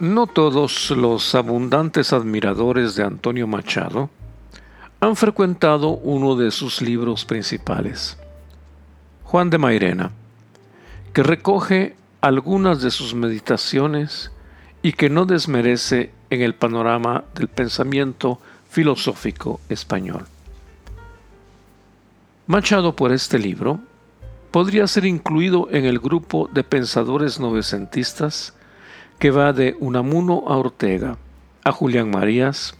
No todos los abundantes admiradores de Antonio Machado han frecuentado uno de sus libros principales, Juan de Mairena, que recoge algunas de sus meditaciones y que no desmerece en el panorama del pensamiento filosófico español. Machado por este libro podría ser incluido en el grupo de pensadores novecentistas que va de Unamuno a Ortega, a Julián Marías,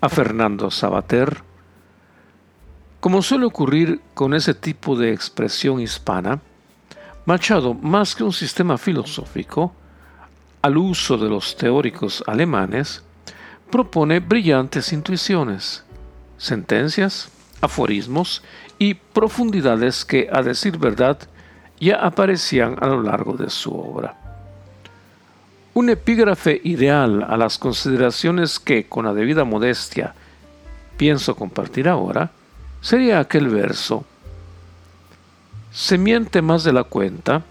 a Fernando Sabater. Como suele ocurrir con ese tipo de expresión hispana, Machado, más que un sistema filosófico, al uso de los teóricos alemanes, propone brillantes intuiciones, sentencias, aforismos y profundidades que, a decir verdad, ya aparecían a lo largo de su obra. Un epígrafe ideal a las consideraciones que, con la debida modestia, pienso compartir ahora, sería aquel verso. Se miente más de la cuenta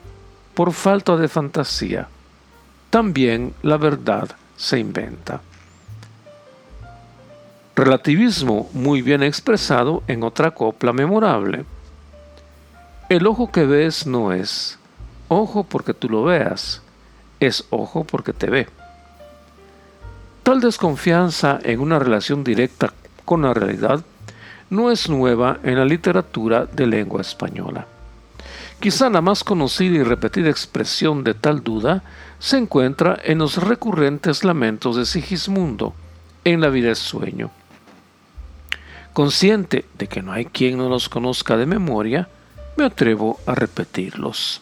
por falta de fantasía. También la verdad se inventa. Relativismo muy bien expresado en otra copla memorable. El ojo que ves no es ojo porque tú lo veas, es ojo porque te ve. Tal desconfianza en una relación directa con la realidad no es nueva en la literatura de lengua española. Quizá la más conocida y repetida expresión de tal duda se encuentra en los recurrentes lamentos de Sigismundo en La vida es sueño. Consciente de que no hay quien no los conozca de memoria, me atrevo a repetirlos.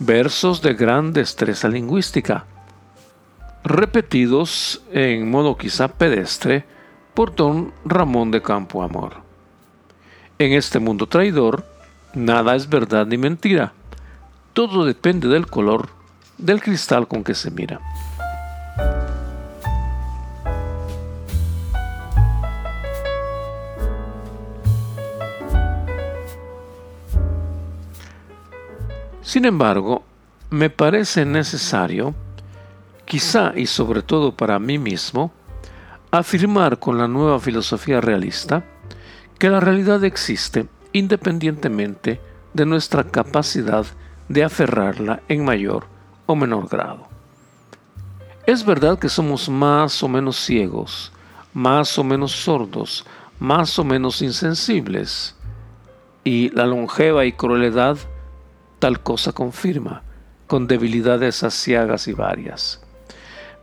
versos de gran destreza lingüística, repetidos en modo quizá pedestre por don Ramón de Campo Amor. En este mundo traidor, nada es verdad ni mentira, todo depende del color del cristal con que se mira. Sin embargo, me parece necesario, quizá y sobre todo para mí mismo, afirmar con la nueva filosofía realista que la realidad existe independientemente de nuestra capacidad de aferrarla en mayor o menor grado. Es verdad que somos más o menos ciegos, más o menos sordos, más o menos insensibles, y la longeva y crueldad tal cosa confirma, con debilidades asiagas y varias.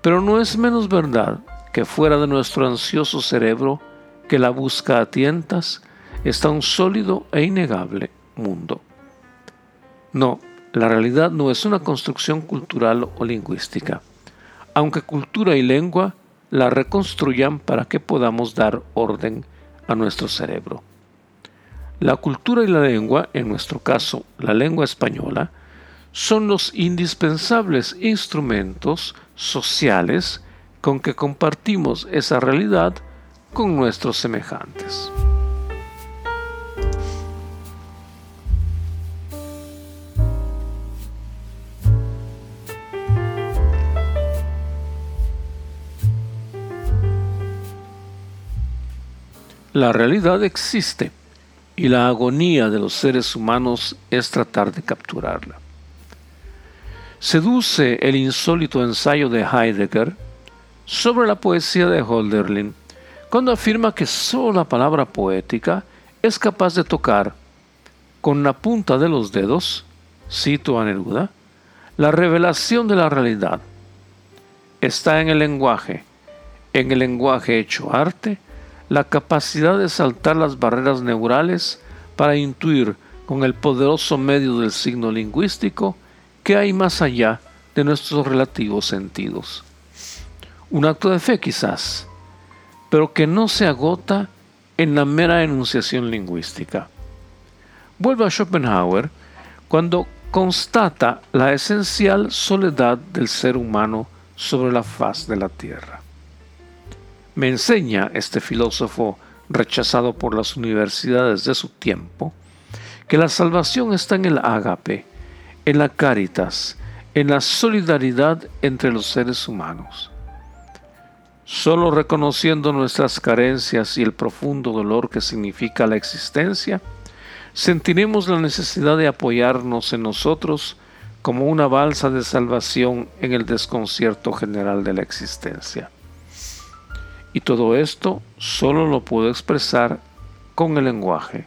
Pero no es menos verdad que fuera de nuestro ansioso cerebro, que la busca a tientas, está un sólido e innegable mundo. No, la realidad no es una construcción cultural o lingüística, aunque cultura y lengua la reconstruyan para que podamos dar orden a nuestro cerebro. La cultura y la lengua, en nuestro caso la lengua española, son los indispensables instrumentos sociales con que compartimos esa realidad con nuestros semejantes. La realidad existe y la agonía de los seres humanos es tratar de capturarla. Seduce el insólito ensayo de Heidegger sobre la poesía de Hölderlin cuando afirma que solo la palabra poética es capaz de tocar con la punta de los dedos, cito a Neruda, la revelación de la realidad. Está en el lenguaje, en el lenguaje hecho arte, la capacidad de saltar las barreras neurales para intuir con el poderoso medio del signo lingüístico que hay más allá de nuestros relativos sentidos. Un acto de fe quizás, pero que no se agota en la mera enunciación lingüística. Vuelve a Schopenhauer cuando constata la esencial soledad del ser humano sobre la faz de la tierra. Me enseña este filósofo rechazado por las universidades de su tiempo, que la salvación está en el ágape, en la caritas, en la solidaridad entre los seres humanos. Solo reconociendo nuestras carencias y el profundo dolor que significa la existencia, sentiremos la necesidad de apoyarnos en nosotros como una balsa de salvación en el desconcierto general de la existencia. Y todo esto solo lo puedo expresar con el lenguaje,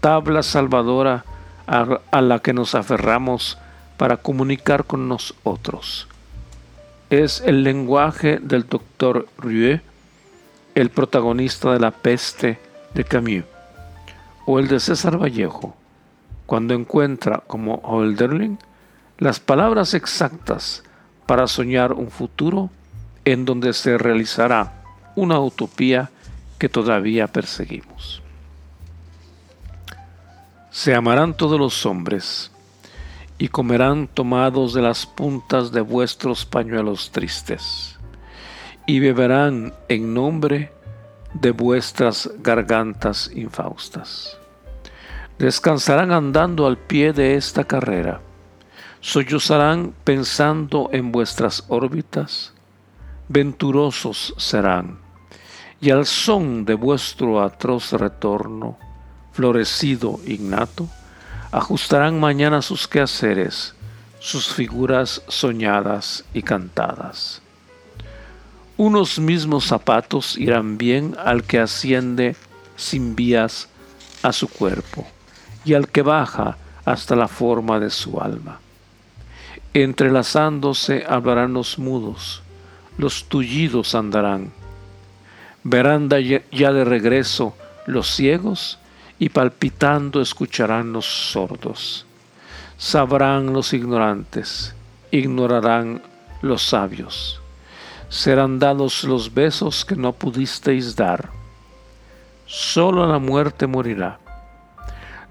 tabla salvadora a, la que nos aferramos para comunicar con nosotros. Es el lenguaje del doctor Rieu, el protagonista de La peste de Camus, o el de César Vallejo, cuando encuentra, como Hölderlin, las palabras exactas para soñar un futuro en donde se realizará una utopía que todavía perseguimos. Se amarán todos los hombres, y comerán tomados de las puntas de vuestros pañuelos tristes, y beberán en nombre de vuestras gargantas infaustas. Descansarán andando al pie de esta carrera, sollozarán pensando en vuestras órbitas, venturosos serán, y al son de vuestro atroz retorno, florecido innato, ajustarán mañana sus quehaceres, sus figuras soñadas y cantadas. Unos mismos zapatos irán bien al que asciende sin vías a su cuerpo y al que baja hasta la forma de su alma. Entrelazándose hablarán los mudos, los tullidos andarán. Verán ya de regreso los ciegos y palpitando escucharán los sordos. Sabrán los ignorantes, ignorarán los sabios. Serán dados los besos que no pudisteis dar. Solo la muerte morirá.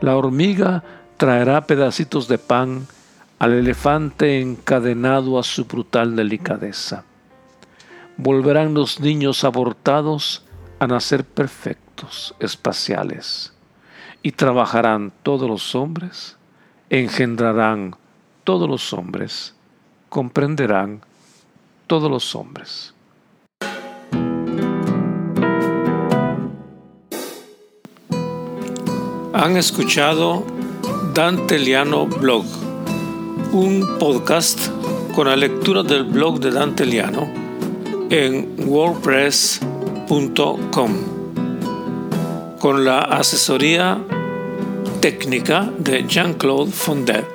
La hormiga traerá pedacitos de pan al elefante encadenado a su brutal delicadeza. Volverán los niños abortados a nacer perfectos, espaciales y trabajarán todos los hombres, engendrarán todos los hombres, comprenderán todos los hombres. Han escuchado Dante Liano Blog, un podcast con la lectura del blog de Dante Liano en wordpress.com con la asesoría técnica de Jean-Claude Fondet.